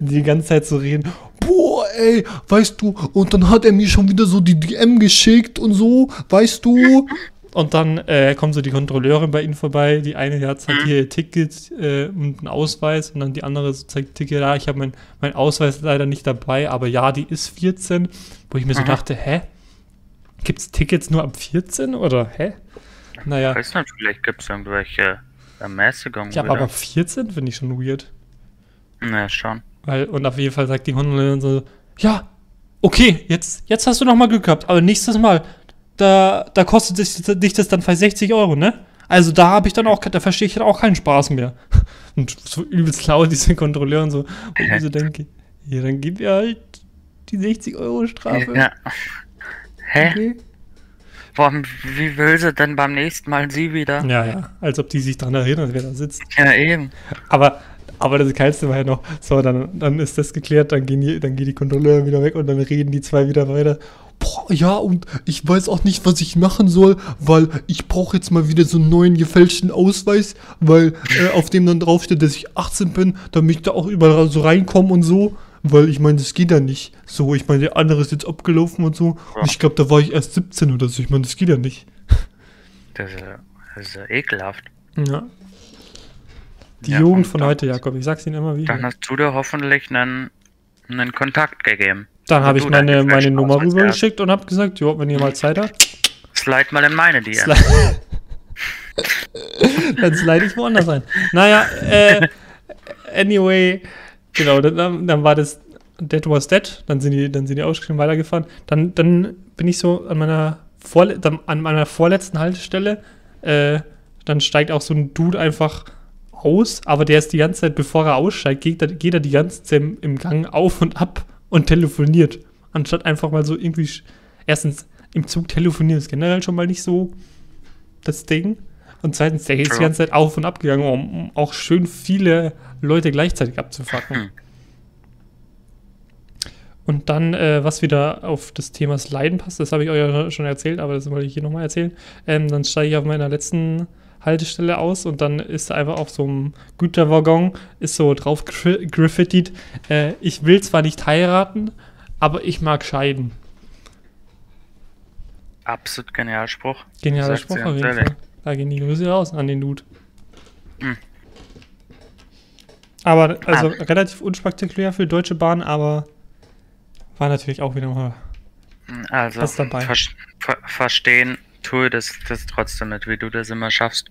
die die ganze Zeit so reden. Boah, ey, weißt du, und dann hat er mir schon wieder so die DM geschickt und so, weißt du. Und dann äh, kommt so die Kontrolleurin bei ihnen vorbei. Die eine hat zeigt hier ihr Ticket äh, und einen Ausweis und dann die andere so zeigt Ticket. Ja, ich habe mein, mein Ausweis leider nicht dabei, aber ja, die ist 14. Wo ich mir so Mhm. dachte, hä? Gibt es Tickets nur ab 14 oder hä? Naja, Weiß nicht, vielleicht gibt es irgendwelche Ermäßigungen. ich habe wieder. aber 14 finde ich schon weird. Na, schon. Weil, und auf jeden Fall sagt die Kontrolleurin so, ja, okay, jetzt, jetzt hast du noch mal Glück gehabt, aber nächstes Mal, da, da kostet dich, dich das dann vielleicht 60 Euro, ne? Also da habe ich dann auch, da verstehe ich dann auch keinen Spaß mehr. Und so übelst laut, diese Kontrolleur und so. Und ich so denke, ja, dann gib mir halt die 60 Euro Strafe. Ja. Hä? Okay. Warum, wie will sie denn beim nächsten Mal sie wieder? Ja, ja, als ob die sich daran erinnern, wer da sitzt. Ja, eben. Aber, aber das Geilste war ja noch, so, dann, dann ist das geklärt, dann gehen, die, dann gehen die Kontrolleure wieder weg und dann reden die zwei wieder weiter. Boah, ja, und ich weiß auch nicht, was ich machen soll, weil ich brauche jetzt mal wieder so einen neuen gefälschten Ausweis, weil äh, auf dem dann draufsteht, dass ich 18 bin, damit ich da auch überall so reinkomme und so. Weil ich meine, das geht ja nicht. So, ich meine, der andere ist jetzt abgelaufen und so. Ja. Und ich glaube, da war ich erst 17 oder so. Ich meine, das geht ja nicht. Das ist, ja- das ist ekelhaft. Ja. Die Ja, Jugend von heute, Jakob. Ich sag's Ihnen immer wieder. Dann hast du dir hoffentlich einen, einen Kontakt gegeben. Dann habe ich meine, meine Nummer rübergeschickt und habe gesagt, jo, wenn ihr mal Zeit habt, Slide mal in meine DM. Dann slide ich woanders rein. Naja, äh, anyway, genau, dann- dann, war das Dead was Dead, dann sind die, dann sind die ausgeschrieben weitergefahren. Dann, dann bin ich so an meiner, Vorle an meiner vorletzten Haltestelle, äh, dann steigt auch so ein Dude einfach aus, aber der ist die ganze Zeit, bevor er aussteigt, geht er, geht er die ganze Zeit im, im Gang auf und ab und telefoniert. Anstatt einfach mal so irgendwie, erstens, im Zug telefonieren ist generell schon mal nicht so das Ding. Und zweitens, der ist die Ja. ganze Zeit auf und ab gegangen, um, auch schön viele Leute gleichzeitig abzufacken. Hm. Und dann, äh, was wieder auf das Thema Sliden passt, das habe ich euch ja schon erzählt, aber das wollte ich hier nochmal erzählen. Ähm, dann steige ich auf meiner letzten Haltestelle aus und dann ist da einfach auf so einem Güterwaggon, ist so drauf graffitied, äh, ich will zwar nicht heiraten, aber ich mag scheiden. Absolut genialer Spruch. Genialer Spruch auf jeden. Fall. Da gehen die Grüße raus an den Dude. Hm. Aber, also Ah. relativ unspektakulär für Deutsche Bahn, aber war natürlich auch wieder mal Also, Was dabei? ver ver verstehen tue das, das trotzdem nicht, wie du das immer schaffst.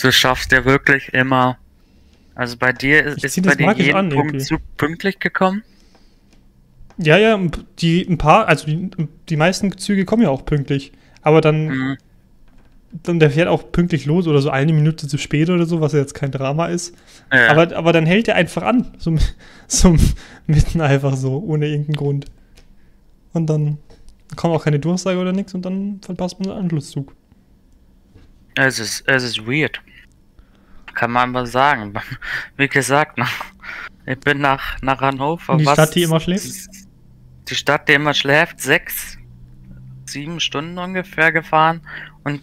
Du schaffst ja wirklich immer. Also bei dir ist, ist bei dir jeden an, Punkt irgendwie. zu pünktlich gekommen. Ja, ja, die ein paar, also die, die meisten Züge kommen ja auch pünktlich. Aber dann, Mhm. dann der fährt auch pünktlich los oder so eine Minute zu spät oder so, was ja jetzt kein Drama ist. Ja. Aber, aber dann hält er einfach an. So, so mitten einfach so, ohne irgendeinen Grund. Und dann kommt auch keine Durchsage oder nichts und dann verpasst man den Anschlusszug. Es ist, es ist weird. Kann man mal sagen. Wie gesagt, ich bin nach, nach Hannover. Die Stadt, die immer schläft? Die Stadt, die immer schläft, sechs, sieben Stunden ungefähr gefahren und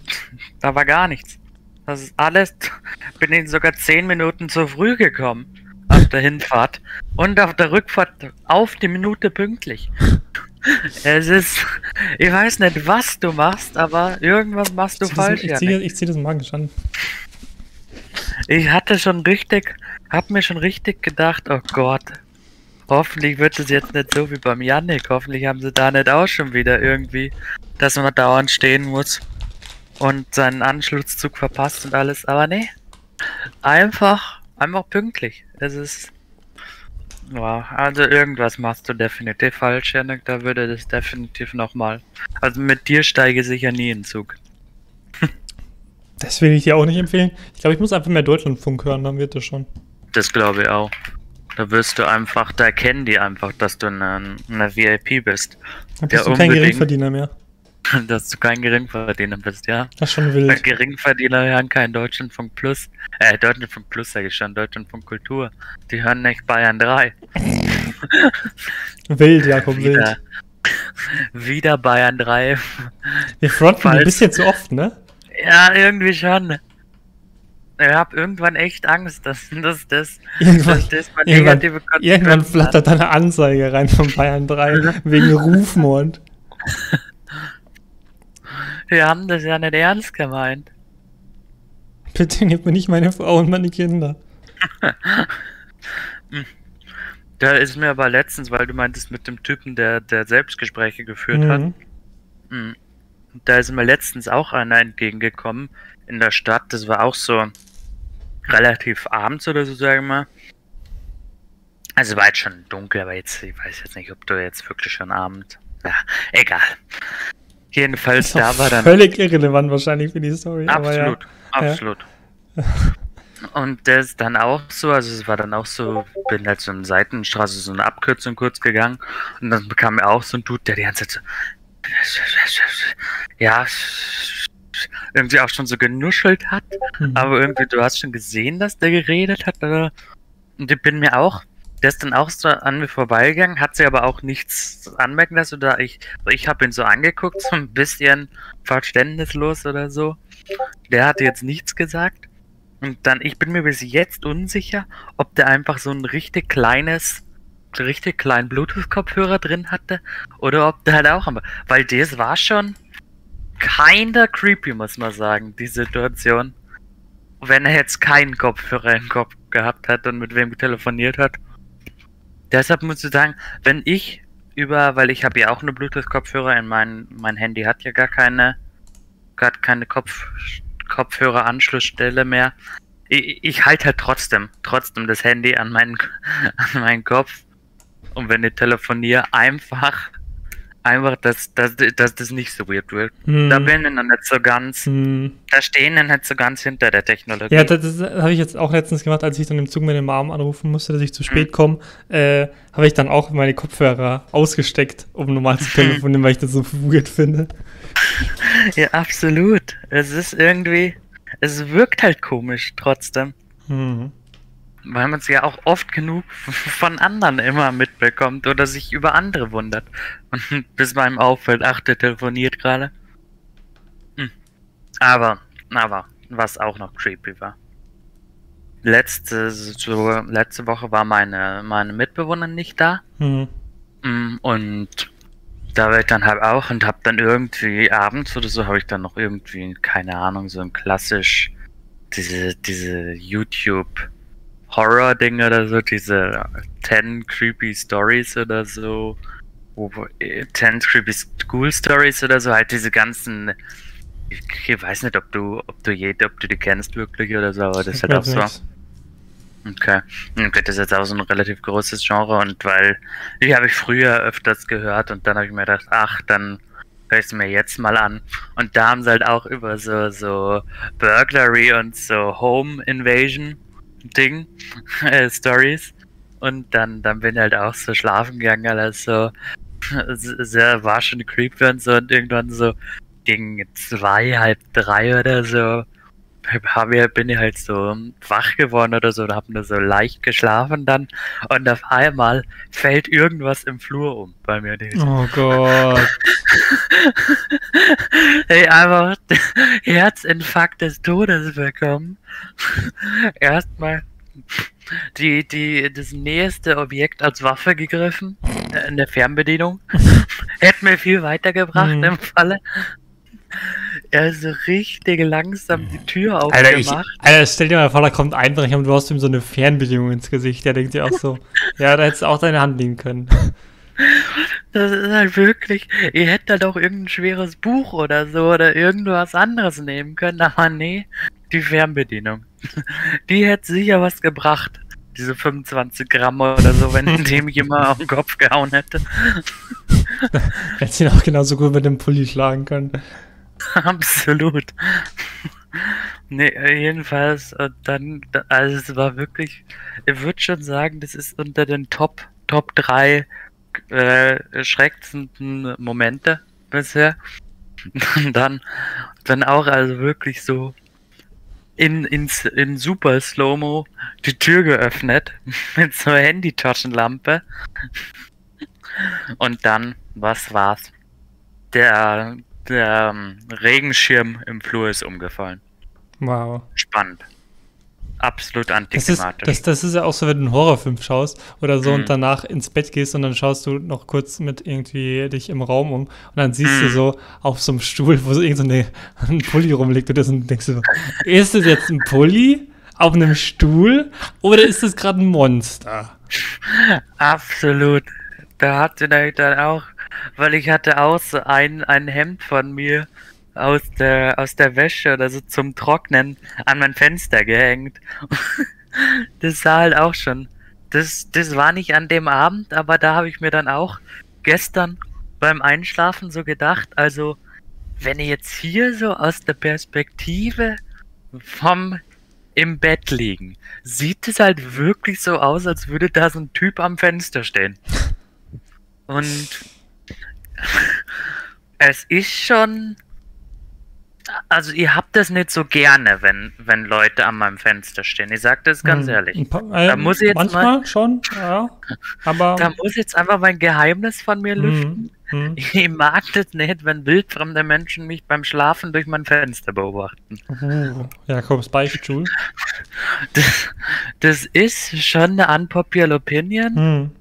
da war gar nichts. Das ist alles. Bin ich sogar zehn Minuten zu früh gekommen auf der Hinfahrt und auf der Rückfahrt auf die Minute pünktlich. Es ist, ich weiß nicht, was du machst, aber irgendwas machst du Ich zieh das- falsch. ich ziehe ich zieh das magisch an. Ich hatte schon richtig, hab mir schon richtig gedacht, oh Gott, hoffentlich wird es jetzt nicht so wie beim Yannick, hoffentlich haben sie da nicht auch schon wieder irgendwie, dass man dauernd stehen muss und seinen Anschlusszug verpasst und alles, aber nee, einfach, einfach pünktlich. Es ist, ja, also irgendwas machst du definitiv falsch, Yannick, da würde das definitiv nochmal, also mit dir steige ich sicher nie in den Zug. Das will ich dir auch nicht empfehlen. Ich glaube, ich muss einfach mehr Deutschlandfunk hören, dann wird das schon. Das glaube ich auch. Da wirst du einfach, da erkennen die einfach, dass du eine, eine VIP bist. Dann bist Ja, du kein. Geringverdiener mehr. Dass du kein Geringverdiener bist, ja. Das ist schon Weil wild. Geringverdiener hören kein Deutschlandfunk Plus. Äh, Deutschlandfunk Plus sage ich schon, Deutschlandfunk Kultur. Die hören nicht Bayern 3. Wild, Jakob, Wieder, wild. wieder Bayern 3. Wir fronten ein Falls- bisschen zu oft, ne? Ja, irgendwie schon. Ich hab irgendwann echt Angst, dass, dass das, Irgendwann, dass das mal irgendwann, negative irgendwann hat. flattert da eine Anzeige rein von Bayern 3 wegen Rufmord. Wir haben das ja nicht ernst gemeint. Bitte gib mir nicht meine Frau und meine Kinder. Da ist mir aber letztens, weil du meintest mit dem Typen, der, der Selbstgespräche geführt hat, Mhm. Mhm. Da ist mir letztens auch einer entgegengekommen in der Stadt. Das war auch so relativ abends oder so, sagen wir mal. Also war jetzt schon dunkel, aber jetzt, ich weiß jetzt nicht, ob du jetzt wirklich schon Abend. Ja, egal. Jedenfalls da war dann. Völlig irrelevant wahrscheinlich für die Story. Absolut, ja. absolut. Und das ist dann auch so, also es war dann auch so, bin halt so eine Seitenstraße, so eine Abkürzung kurz gegangen und dann bekam mir auch so ein Dude, der die ganze Zeit so, ja, irgendwie auch schon so genuschelt hat, Mhm. aber irgendwie, du hast schon gesehen, dass der geredet hat, oder? Und ich bin mir auch, der ist dann auch so an mir vorbeigegangen, hat sich aber auch nichts anmerken lassen, oder ich, ich habe ihn so angeguckt, so ein bisschen verständnislos oder so. Der hatte jetzt nichts gesagt. Und dann, ich bin mir bis jetzt unsicher, ob der einfach so ein richtig kleines, richtig kleinen Bluetooth-Kopfhörer drin hatte oder ob der halt auch weil das war schon kinder creepy, muss man sagen, die Situation. Wenn er jetzt keinen Kopfhörer im Kopf gehabt hat und mit wem telefoniert hat. Deshalb muss ich sagen, wenn ich über, weil ich habe ja auch eine Bluetooth-Kopfhörer in mein, mein Handy hat ja gar keine, gar keine Kopf, Kopfhörer-Anschlussstelle mehr. Ich, ich halte halt trotzdem, trotzdem das Handy an meinen, an meinen Kopf. Und wenn ich telefoniere, einfach, einfach, dass, dass, dass das nicht so weird wird. Hm. Da bin ich noch nicht so ganz, Hm. da stehen wir nicht so ganz hinter der Technologie. Ja, das, das habe ich jetzt auch letztens gemacht, als ich dann im Zug mit dem Arm anrufen musste, dass ich zu Mhm. spät komme, äh, habe ich dann auch meine Kopfhörer ausgesteckt, um normal zu telefonieren, weil ich das so weird finde. Ja, absolut. Es ist irgendwie, es wirkt halt komisch trotzdem. Hm. Weil man es ja auch oft genug von anderen immer mitbekommt oder sich über andere wundert. Und bis meinem auffällt, ach, der telefoniert gerade. Hm. Aber, aber, was auch noch creepy war. Letzte, so, letzte Woche war meine, meine Mitbewohnerin nicht da. Hm. Mm, Und da war ich dann halt auch und hab dann irgendwie abends oder so habe ich dann noch irgendwie, keine Ahnung, so ein klassisch diese, diese YouTube Horror-Ding oder so, diese 10 creepy Stories oder so, wo, wo, äh, 10 creepy School Stories oder so, halt diese ganzen, ich, weiß nicht, ob du, ob du je, ob du die kennst wirklich oder so, aber das ist halt auch so. Okay. Okay, das ist jetzt auch so ein relativ großes Genre und weil die habe ich früher öfters gehört und dann habe ich mir gedacht, ach, dann höre ich es mir jetzt mal an. Und da haben sie halt auch über so, so Burglary und so Home Invasion Ding, äh, Stories. Und dann, dann bin ich halt auch so schlafen gegangen, also sehr war schon creepy und so und irgendwann so gegen zwei, halb drei oder so bin ich halt so wach geworden oder so und hab nur so leicht geschlafen dann und auf einmal fällt irgendwas im Flur um bei mir. Oh Gott. Ey, einfach Herzinfarkt des Todes bekommen. Erstmal die, die, das nächste Objekt als Waffe gegriffen, äh, in der Fernbedienung. Hätte mir viel weitergebracht Mhm. im Falle. Er ist so richtig langsam die Tür Alter, ich, aufgemacht. Alter, stell dir mal vor, da kommt ein Einbrecher und du hast ihm so eine Fernbedienung ins Gesicht. Der denkt sich auch so, ja, da hättest du auch deine Hand nehmen können. Das ist halt wirklich, ihr hättet halt auch irgendein schweres Buch oder so oder irgendwas anderes nehmen können, aber nee, die Fernbedienung. Die hätte sicher was gebracht. Diese 25 Gramm oder so, wenn dem jemand auf den Kopf gehauen hätte. Hättest ihn auch genauso gut mit dem Pulli schlagen können. Absolut. Nee, äh, jedenfalls, und dann, da- also es war wirklich, ich würde schon sagen, das ist unter den Top, Top 3 äh, erschreckendsten Momente bisher. Und dann, dann auch also wirklich so in, in, in super Slow-Mo die Tür geöffnet mit so einer Handy-Taschenlampe. Und dann, was war's? Der, der ähm, Regenschirm im Flur ist umgefallen. Wow. Spannend. Absolut Das ist, antiklimatisch. das, das ist ja auch so, wenn du einen Horrorfilm schaust oder so Mhm. und danach ins Bett gehst und dann schaust du noch kurz mit irgendwie dich im Raum um und dann siehst du Mhm. so auf so einem Stuhl, wo so irgend so ein Pulli rumliegt und das und denkst du so, ist das jetzt ein Pulli auf einem Stuhl oder ist das gerade ein Monster? Absolut. Da hatte ich dann auch, weil ich hatte auch so ein, ein Hemd von mir aus der, aus der Wäsche oder so zum Trocknen an mein Fenster gehängt. Das sah halt auch schon. Das, das war nicht an dem Abend, aber da habe ich mir dann auch gestern beim Einschlafen so gedacht, also wenn ihr jetzt hier so aus der Perspektive vom im Bett liegen, sieht es halt wirklich so aus, als würde da so ein Typ am Fenster stehen. Und es ist schon. Also ihr habt das nicht so gerne, wenn, wenn Leute an meinem Fenster stehen. Ich sag das ganz Hm, ehrlich. paar- äh, Da muss ich jetzt manchmal mal- schon, ja. Aber Da muss jetzt einfach mein Geheimnis von mir lüften. hm, hm, Ich mag das nicht, wenn wildfremde Menschen mich beim Schlafen durch mein Fenster beobachten. uh, Jakobs Beichtstuhl. Das, das ist schon eine unpopular Opinion, Hm,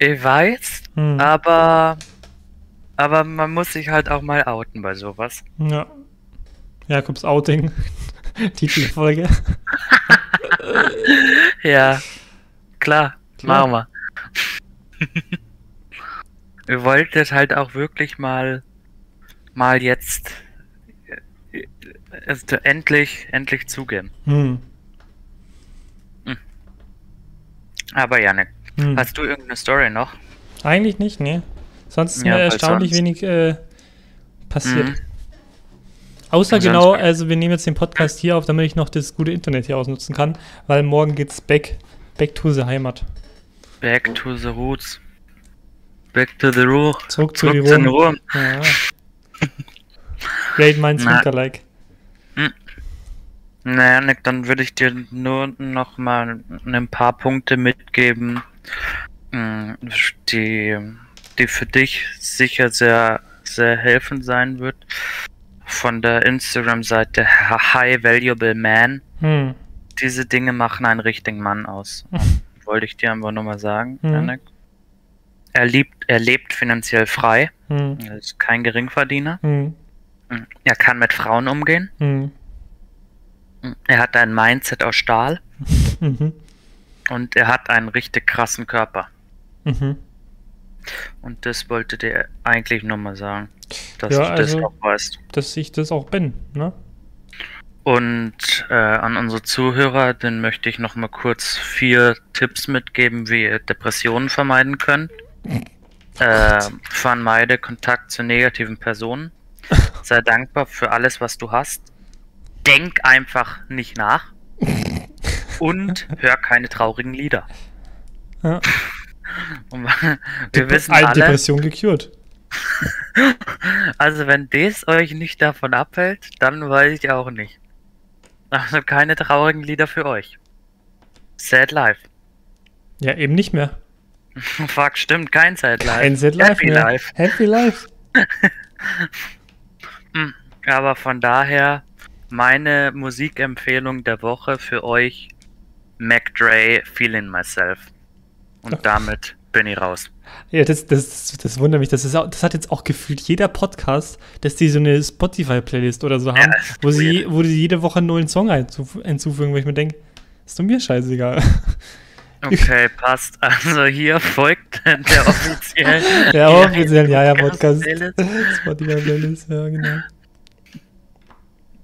ich weiß, hm, aber, aber man muss sich halt auch mal outen bei sowas. ja. Jakobs Outing. Titelfolge. Ja, klar, Klar. machen wir. Wir wollten das halt auch wirklich mal, mal jetzt äh, also endlich, endlich zugeben. Hm, Aber Janik, hm. hast du irgendeine Story noch? Eigentlich nicht, nee. Sonst ist Ja, mir erstaunlich wenig äh, passiert. Mhm. Außer Sonst- genau, also wir nehmen jetzt den Podcast hier auf, damit ich noch das gute Internet hier ausnutzen kann, weil morgen geht's back, back to the Heimat. Back to the roots. Back to the Ruhe. Zurück zu Zurück den. Ja. Great Minds. Think Alike. Naja, Nick, dann würde ich dir nur noch mal ein paar Punkte mitgeben, mh, die, die für dich sicher sehr, sehr helfend sein wird. Von der Instagram-Seite High Valuable Man. Hm. Diese Dinge machen einen richtigen Mann aus. Wollte ich dir einfach nur mal sagen, Mhm. Janik. Er, liebt, er lebt finanziell frei. Hm. Er ist kein Geringverdiener. Hm. Er kann mit Frauen umgehen. Hm. Er hat ein Mindset aus Stahl. Mhm. Und er hat einen richtig krassen Körper. Mhm. Und das wollte dir eigentlich nur mal sagen, dass Ja, du das also- auch weißt. Dass ich das auch bin, ne? Und äh, an unsere Zuhörer, den möchte ich noch mal kurz vier Tipps mitgeben, wie ihr Depressionen vermeiden könnt. Äh, vermeide Kontakt zu negativen Personen. Sei dankbar für alles, was du hast. Denk einfach nicht nach. Und hör keine traurigen Lieder. Ja. Und wir wissen alle, Depression gecured. Also wenn das euch nicht davon abhält, dann weiß ich auch nicht. Also keine traurigen Lieder für euch. Sad Life. Ja, eben nicht mehr. Fuck, stimmt, kein Sad Life. Ein Set Life Happy mehr. Life. Happy Life. Aber von daher, meine Musikempfehlung der Woche für euch, Mac Dre, Feeling Myself. Und damit bin ich raus. Ja, das, das, das wundert mich. Das, ist auch, das hat jetzt auch gefühlt jeder Podcast, dass die so eine Spotify-Playlist oder so haben, ist wo, sie, wo die jede Woche einen neuen Song hinzuf hinzufügen, wo ich mir denke, ist doch mir scheißegal. Okay, passt. Also hier folgt der offiziell. Ja, offiziell, ja, ja, Podcast. Playlist. Spotify-Playlist, ja, genau.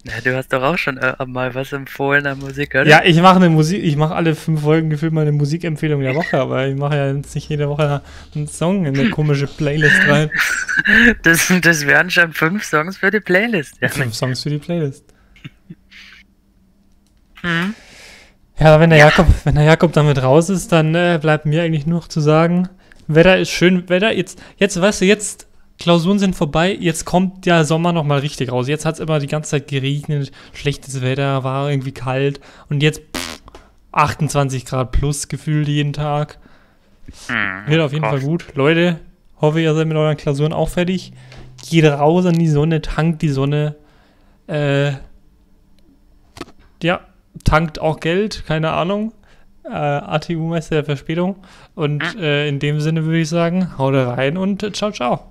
Ja, du hast doch auch schon äh, mal was empfohlen an Musik, oder? Ja, ich mache eine Musik, ich mache alle fünf Folgen gefühlt mal eine Musikempfehlung der Woche, aber ich mache ja jetzt nicht jede Woche einen Song in eine komische Playlist rein. Das, das wären schon fünf Songs für die Playlist. Ja, Fünf Songs für die Playlist. Mhm. Ja, wenn der Jakob, wenn der Jakob damit raus ist, dann äh, bleibt mir eigentlich nur noch zu sagen, Wetter ist schön, Wetter jetzt, jetzt, weißt du, jetzt, Klausuren sind vorbei, jetzt kommt der Sommer nochmal richtig raus. Jetzt hat es immer die ganze Zeit geregnet, schlechtes Wetter, war irgendwie kalt und jetzt pff, 28 Grad plus gefühlt jeden Tag. Hm, Wird auf jeden. Fall gut. Leute, hoffe, ihr seid mit euren Klausuren auch fertig. Geht raus an die Sonne, tankt die Sonne. Äh, ja, tankt auch Geld, keine Ahnung. Äh, ATU-Meister der Verspätung. Und äh, in dem Sinne würde ich sagen, haut rein und äh, ciao, ciao.